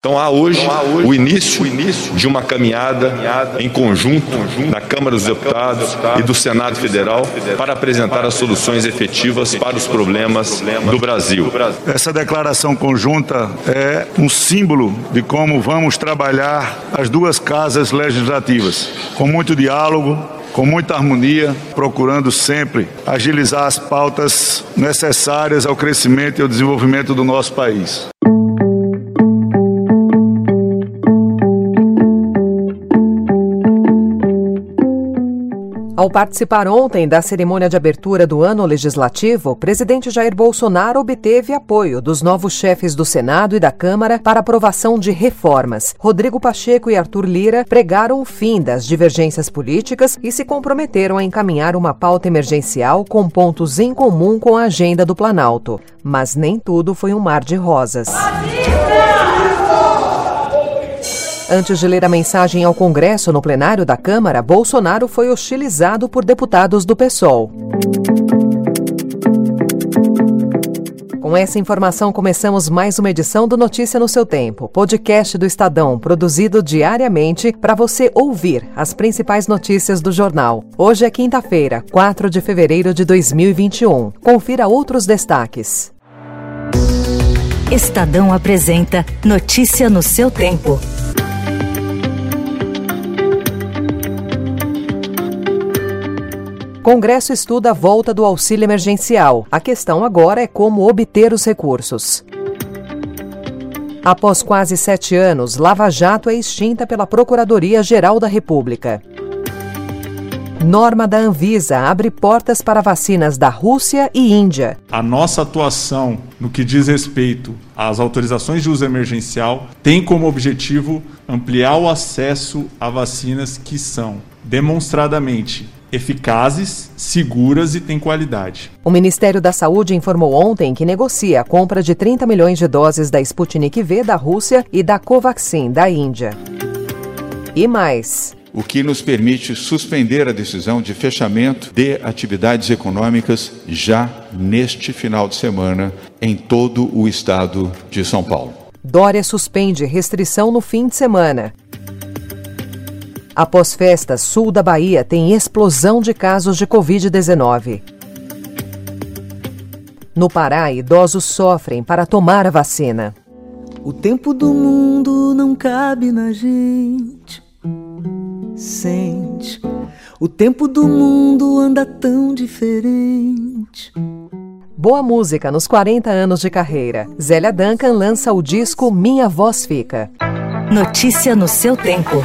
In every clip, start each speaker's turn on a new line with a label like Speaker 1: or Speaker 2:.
Speaker 1: Então há hoje, então, há hoje o, início, o, início, de uma caminhada, caminhada em conjunto, conjunto da Câmara dos Deputados, Deputados e do Senado Federal, Federal para apresentar as soluções efetivas para os problemas do Brasil.
Speaker 2: Essa declaração conjunta é um símbolo de como vamos trabalhar as duas casas legislativas, com muito diálogo, com muita harmonia, procurando sempre agilizar as pautas necessárias ao crescimento e ao desenvolvimento do nosso país.
Speaker 3: Ao participar ontem da cerimônia de abertura do ano legislativo, o presidente Jair Bolsonaro obteve apoio dos novos chefes do Senado e da Câmara para aprovação de reformas. Rodrigo Pacheco e Arthur Lira pregaram o fim das divergências políticas e se comprometeram a encaminhar uma pauta emergencial com pontos em comum com a agenda do Planalto. Mas nem tudo foi um mar de rosas. Antes de ler a mensagem ao Congresso no plenário da Câmara, Bolsonaro foi hostilizado por deputados do PSOL. Com essa informação, começamos mais uma edição do Notícia no seu Tempo, podcast do Estadão, produzido diariamente para você ouvir as principais notícias do jornal. Hoje é quinta-feira, 4 de fevereiro de 2021. Confira outros destaques.
Speaker 4: Estadão apresenta Notícia no seu Tempo.
Speaker 3: Congresso estuda a volta do auxílio emergencial. A questão agora é como obter os recursos. Após quase sete anos, Lava Jato é extinta pela Procuradoria-Geral da República. Norma da Anvisa abre portas para vacinas da Rússia e Índia.
Speaker 5: A nossa atuação no que diz respeito às autorizações de uso emergencial tem como objetivo ampliar o acesso a vacinas que são demonstradamente eficazes, seguras e têm qualidade.
Speaker 3: O Ministério da Saúde informou ontem que negocia a compra de 30 milhões de doses da Sputnik V da Rússia e da Covaxin da Índia. E mais.
Speaker 6: O que nos permite suspender a decisão de fechamento de atividades econômicas já neste final de semana em todo o estado de São Paulo.
Speaker 3: Dória suspende restrição no fim de semana. Após festas, sul da Bahia tem explosão de casos de Covid-19. No Pará, idosos sofrem para tomar a vacina.
Speaker 7: O tempo do mundo não cabe na gente. Sente. O tempo do mundo anda tão diferente.
Speaker 3: Boa música nos 40 anos de carreira. Zélia Duncan lança o disco Minha Voz Fica.
Speaker 4: Notícia no seu tempo.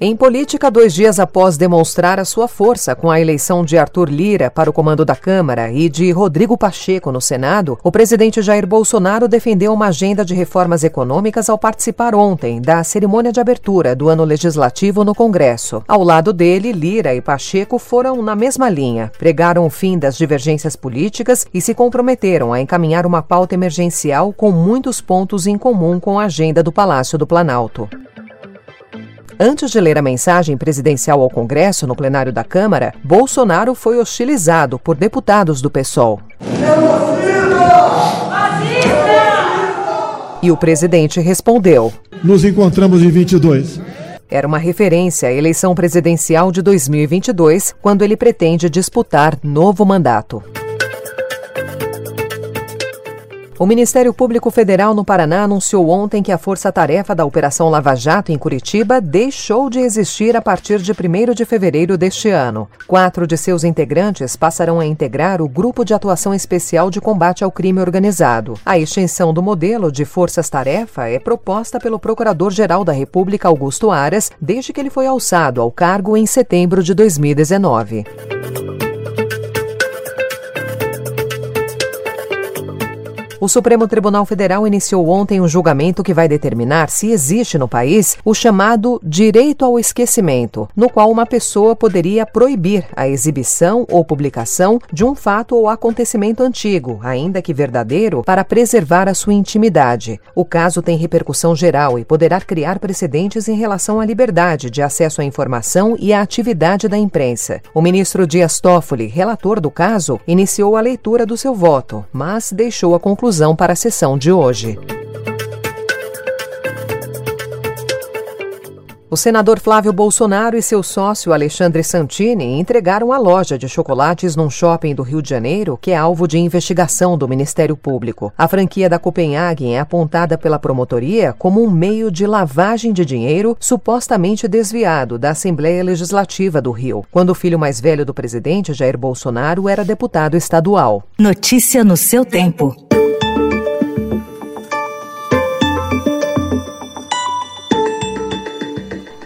Speaker 3: Em política, dois dias após demonstrar a sua força com a eleição de Arthur Lira para o comando da Câmara e de Rodrigo Pacheco no Senado, o presidente Jair Bolsonaro defendeu uma agenda de reformas econômicas ao participar ontem da cerimônia de abertura do ano legislativo no Congresso. Ao lado dele, Lira e Pacheco foram na mesma linha, pregaram o fim das divergências políticas e se comprometeram a encaminhar uma pauta emergencial com muitos pontos em comum com a agenda do Palácio do Planalto. Antes de ler a mensagem presidencial ao Congresso no plenário da Câmara, Bolsonaro foi hostilizado por deputados do PSOL. E o presidente respondeu:
Speaker 8: Nos encontramos em 22.
Speaker 3: Era uma referência à eleição presidencial de 2022, quando ele pretende disputar novo mandato. O Ministério Público Federal no Paraná anunciou ontem que a força-tarefa da Operação Lava Jato em Curitiba deixou de existir a partir de 1 de fevereiro deste ano. Quatro de seus integrantes passarão a integrar o Grupo de Atuação Especial de Combate ao Crime Organizado. A extensão do modelo de forças-tarefa é proposta pelo Procurador-Geral da República, Augusto Aras, desde que ele foi alçado ao cargo em setembro de 2019. O Supremo Tribunal Federal iniciou ontem um julgamento que vai determinar se existe no país o chamado direito ao esquecimento, no qual uma pessoa poderia proibir a exibição ou publicação de um fato ou acontecimento antigo, ainda que verdadeiro, para preservar a sua intimidade. O caso tem repercussão geral e poderá criar precedentes em relação à liberdade de acesso à informação e à atividade da imprensa. O ministro Dias Toffoli, relator do caso, iniciou a leitura do seu voto, mas deixou a conclusão conclusão para a sessão de hoje. O senador Flávio Bolsonaro e seu sócio Alexandre Santini entregaram a loja de chocolates num shopping do Rio de Janeiro, que é alvo de investigação do Ministério Público. A franquia da Copenhagen é apontada pela promotoria como um meio de lavagem de dinheiro supostamente desviado da Assembleia Legislativa do Rio, quando o filho mais velho do presidente, Jair Bolsonaro, era deputado estadual.
Speaker 4: Notícia no seu tempo.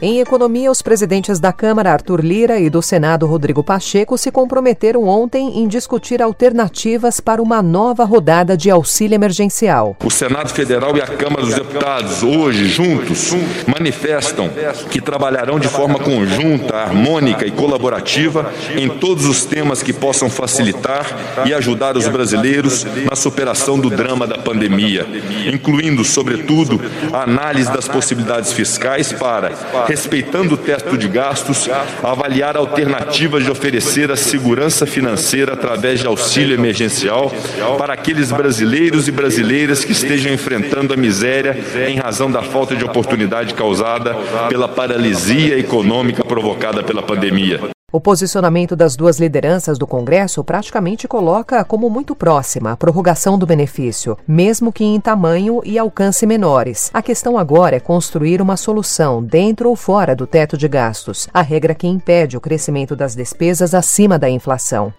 Speaker 3: Em economia, os presidentes da Câmara, Arthur Lira, e do Senado, Rodrigo Pacheco, se comprometeram ontem em discutir alternativas para uma nova rodada de auxílio emergencial.
Speaker 1: O Senado Federal e a Câmara dos Deputados, hoje, juntos, manifestam que trabalharão de forma conjunta, harmônica e colaborativa em todos os temas que possam facilitar e ajudar os brasileiros na superação do drama da pandemia, incluindo, sobretudo, a análise das possibilidades fiscais para respeitando o teto de gastos, avaliar alternativas de oferecer a segurança financeira através de auxílio emergencial para aqueles brasileiros e brasileiras que estejam enfrentando a miséria em razão da falta de oportunidade causada pela paralisia econômica provocada pela pandemia.
Speaker 3: O posicionamento das duas lideranças do Congresso praticamente coloca como muito próxima a prorrogação do benefício, mesmo que em tamanho e alcance menores. A questão agora é construir uma solução dentro ou fora do teto de gastos, a regra que impede o crescimento das despesas acima da inflação.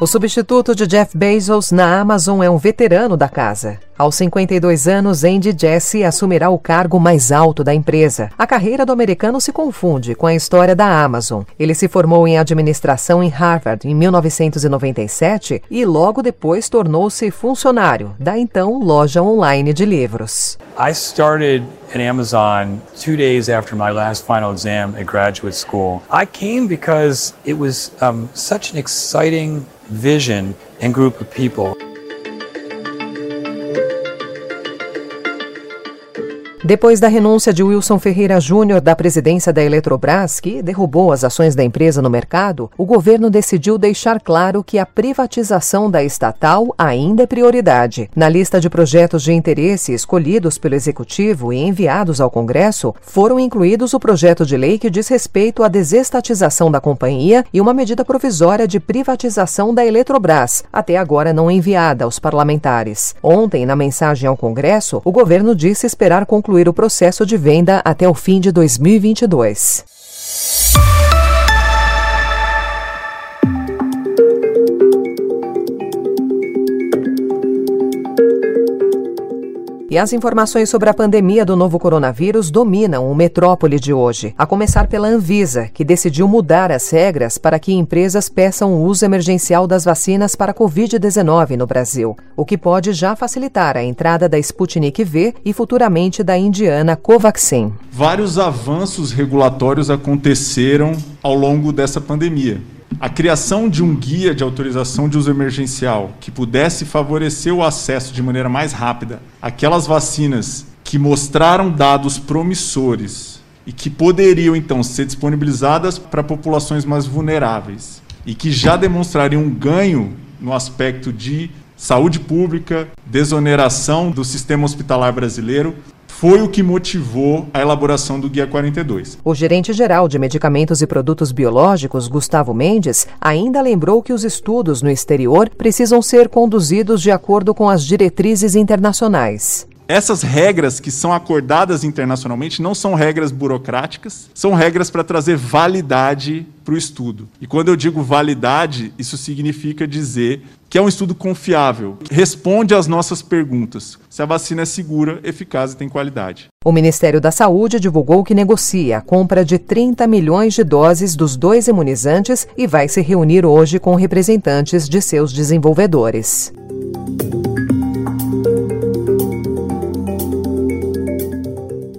Speaker 3: O substituto de Jeff Bezos na Amazon é um veterano da casa. Aos 52 anos, Andy Jassy assumirá o cargo mais alto da empresa. A carreira do americano se confunde com a história da Amazon. Ele se formou em administração em Harvard em 1997 e logo depois tornou-se funcionário da então loja online de livros.
Speaker 9: I started at Amazon two days after my last final exam at graduate school. I came because it was um, such an exciting vision and group of people.
Speaker 3: Depois da renúncia de Wilson Ferreira Júnior da presidência da Eletrobras, que derrubou as ações da empresa no mercado, o governo decidiu deixar claro que a privatização da estatal ainda é prioridade. Na lista de projetos de interesse escolhidos pelo executivo e enviados ao Congresso, foram incluídos o projeto de lei que diz respeito à desestatização da companhia e uma medida provisória de privatização da Eletrobras, até agora não enviada aos parlamentares. Ontem, na mensagem ao Congresso, o governo disse esperar concluir concluir o processo de venda até o fim de 2022. E as informações sobre a pandemia do novo coronavírus dominam o metrópole de hoje, a começar pela Anvisa, que decidiu mudar as regras para que empresas peçam o uso emergencial das vacinas para a Covid-19 no Brasil, o que pode já facilitar a entrada da Sputnik V e futuramente da indiana Covaxin.
Speaker 5: Vários avanços regulatórios aconteceram ao longo dessa pandemia. A criação de um guia de autorização de uso emergencial que pudesse favorecer o acesso de maneira mais rápida àquelas vacinas que mostraram dados promissores e que poderiam então ser disponibilizadas para populações mais vulneráveis e que já demonstrariam um ganho no aspecto de saúde pública, desoneração do sistema hospitalar brasileiro, foi o que motivou a elaboração do Guia 42.
Speaker 3: O gerente-geral de Medicamentos e Produtos Biológicos, Gustavo Mendes, ainda lembrou que os estudos no exterior precisam ser conduzidos de acordo com as diretrizes internacionais.
Speaker 5: Essas regras que são acordadas internacionalmente não são regras burocráticas, são regras para trazer validade para o estudo. E quando eu digo validade, isso significa dizer que é um estudo confiável, responde às nossas perguntas. Se a vacina é segura, eficaz e tem qualidade.
Speaker 3: O Ministério da Saúde divulgou que negocia a compra de 30 milhões de doses dos dois imunizantes e vai se reunir hoje com representantes de seus desenvolvedores.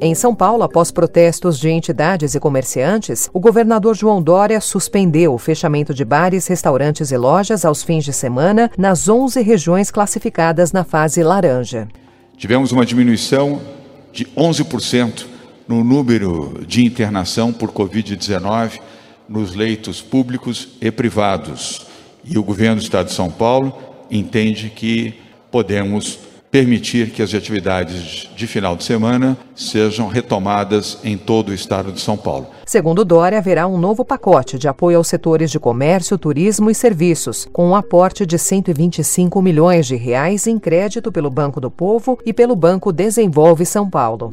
Speaker 3: Em São Paulo, após protestos de entidades e comerciantes, o governador João Dória suspendeu o fechamento de bares, restaurantes e lojas aos fins de semana nas 11 regiões classificadas na fase laranja.
Speaker 6: Tivemos uma diminuição de 11% no número de internação por Covid-19 nos leitos públicos e privados. E o governo do Estado de São Paulo entende que podemos permitir que as atividades de final de semana sejam retomadas em todo o estado de São Paulo.
Speaker 3: Segundo Dória, haverá um novo pacote de apoio aos setores de comércio, turismo e serviços, com um aporte de 125 milhões de reais em crédito pelo Banco do Povo e pelo Banco Desenvolve São Paulo.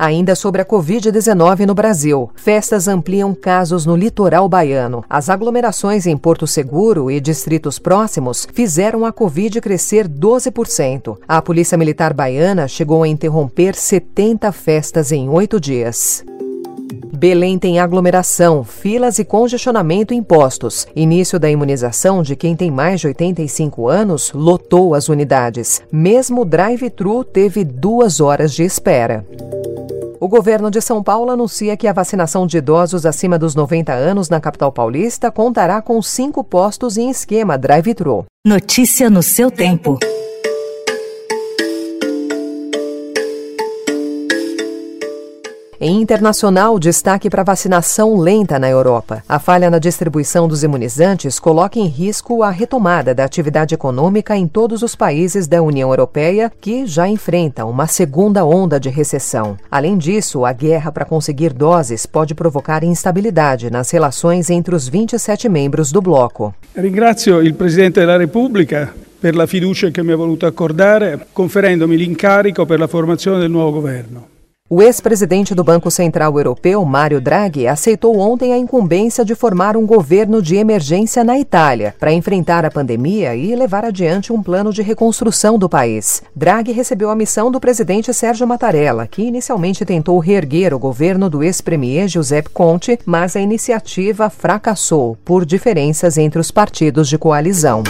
Speaker 3: Ainda sobre a Covid-19 no Brasil, festas ampliam casos no litoral baiano. As aglomerações em Porto Seguro e distritos próximos fizeram a Covid crescer 12%. A Polícia Militar Baiana chegou a interromper 70 festas em oito dias. Belém tem aglomeração, filas e congestionamento impostos. Início da imunização de quem tem mais de 85 anos lotou as unidades. Mesmo o drive-thru teve duas horas de espera. O governo de São Paulo anuncia que a vacinação de idosos acima dos 90 anos na capital paulista contará com cinco postos em esquema drive-thru.
Speaker 4: Notícia no seu tempo.
Speaker 3: Em internacional, destaque para vacinação lenta na Europa. A falha na distribuição dos imunizantes coloca em risco a retomada da atividade econômica em todos os países da União Europeia, que já enfrentam uma segunda onda de recessão. Além disso, a guerra para conseguir doses pode provocar instabilidade nas relações entre os 27 membros do bloco.
Speaker 10: Ringrazio il Presidente della Repubblica per la fiducia che mi ha voluto accordare, conferendomi l'incarico per la formazione del nuovo governo.
Speaker 3: O ex-presidente do Banco Central Europeu, Mário Draghi, aceitou ontem a incumbência de formar um governo de emergência na Itália para enfrentar a pandemia e levar adiante um plano de reconstrução do país. Draghi recebeu a missão do presidente Sérgio Mattarella, que inicialmente tentou reerguer o governo do ex-premier Giuseppe Conte, mas a iniciativa fracassou por diferenças entre os partidos de coalizão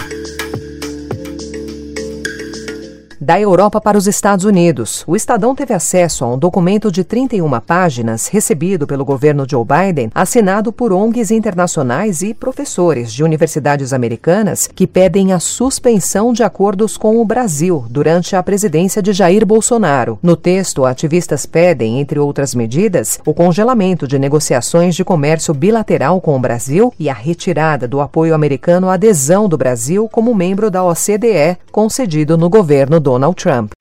Speaker 3: da Europa para os Estados Unidos. O Estadão teve acesso a um documento de 31 páginas recebido pelo governo Joe Biden, assinado por ONGs internacionais e professores de universidades americanas que pedem a suspensão de acordos com o Brasil durante a presidência de Jair Bolsonaro. No texto, ativistas pedem, entre outras medidas, o congelamento de negociações de comércio bilateral com o Brasil e a retirada do apoio americano à adesão do Brasil como membro da OCDE, concedido no governo do Donald Trump.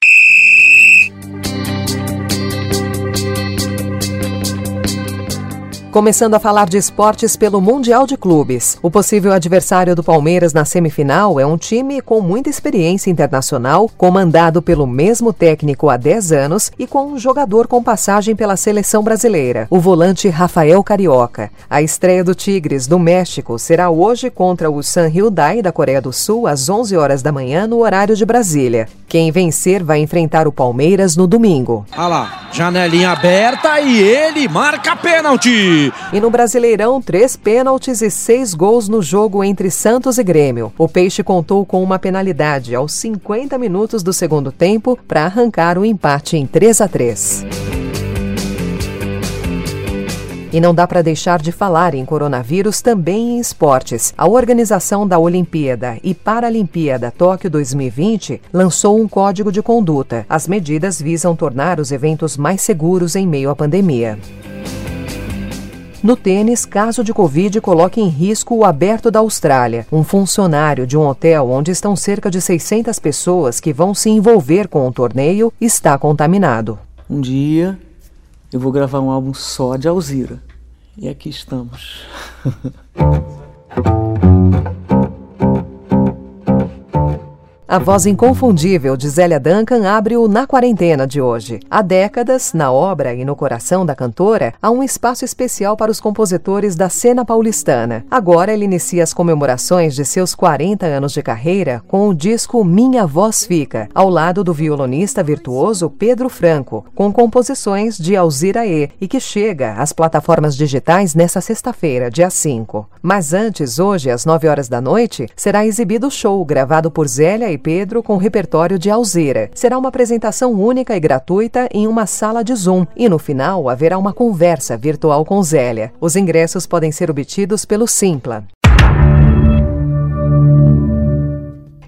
Speaker 3: Começando a falar de esportes pelo Mundial de Clubes. O possível adversário do Palmeiras na semifinal é um time com muita experiência internacional, comandado pelo mesmo técnico há 10 anos e com um jogador com passagem pela seleção brasileira, o volante Rafael Carioca. A estreia do Tigres do México será hoje contra o San Hyundai da Coreia do Sul às 11 horas da manhã no horário de Brasília. Quem vencer vai enfrentar o Palmeiras no domingo.
Speaker 11: Olha lá, janelinha aberta e ele marca pênalti.
Speaker 3: E no Brasileirão, três pênaltis e seis gols no jogo entre Santos e Grêmio. O Peixe contou com uma penalidade aos 50 minutos do segundo tempo para arrancar o empate em 3 a 3. E não dá para deixar de falar em coronavírus também em esportes. A organização da Olimpíada e Paralimpíada Tóquio 2020 lançou um código de conduta. As medidas visam tornar os eventos mais seguros em meio à pandemia. No tênis, caso de Covid coloca em risco o aberto da Austrália. Um funcionário de um hotel onde estão cerca de 600 pessoas que vão se envolver com o torneio está contaminado.
Speaker 12: Um dia eu vou gravar um álbum só de Alzira. E aqui estamos.
Speaker 3: A voz inconfundível de Zélia Duncan abre o Na Quarentena de hoje. Há décadas, na obra e no coração da cantora, há um espaço especial para os compositores da cena paulistana. Agora ele inicia as comemorações de seus 40 anos de carreira com o disco Minha Voz Fica, ao lado do violonista virtuoso Pedro Franco, com composições de Alzira E, e que chega às plataformas digitais nesta sexta-feira, dia 5. Mas antes, hoje, às 9 horas da noite, será exibido o show gravado por Zélia e Pedro com repertório de Alzira. Será uma apresentação única e gratuita em uma sala de Zoom e no final haverá uma conversa virtual com Zélia. Os ingressos podem ser obtidos pelo Simpla.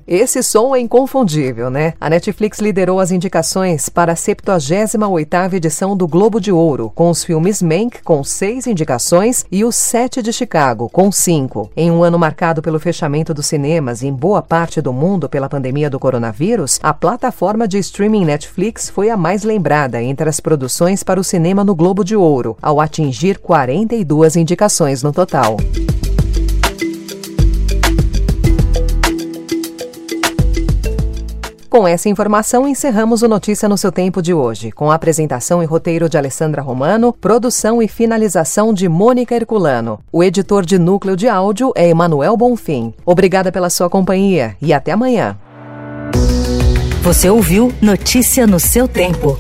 Speaker 3: Esse som é inconfundível, né? A Netflix liderou as indicações para a 78ª edição do Globo de Ouro, com os filmes Mank, com seis indicações, e O Sete de Chicago, com cinco. Em um ano marcado pelo fechamento dos cinemas em boa parte do mundo pela pandemia do coronavírus, a plataforma de streaming Netflix foi a mais lembrada entre as produções para o cinema no Globo de Ouro, ao atingir 42 indicações no total. Com essa informação, encerramos o Notícia no seu tempo de hoje, com a apresentação e roteiro de Alessandra Romano, produção e finalização de Mônica Herculano. O editor de núcleo de áudio é Emanuel Bonfim. Obrigada pela sua companhia e até amanhã.
Speaker 4: Você ouviu Notícia no seu tempo.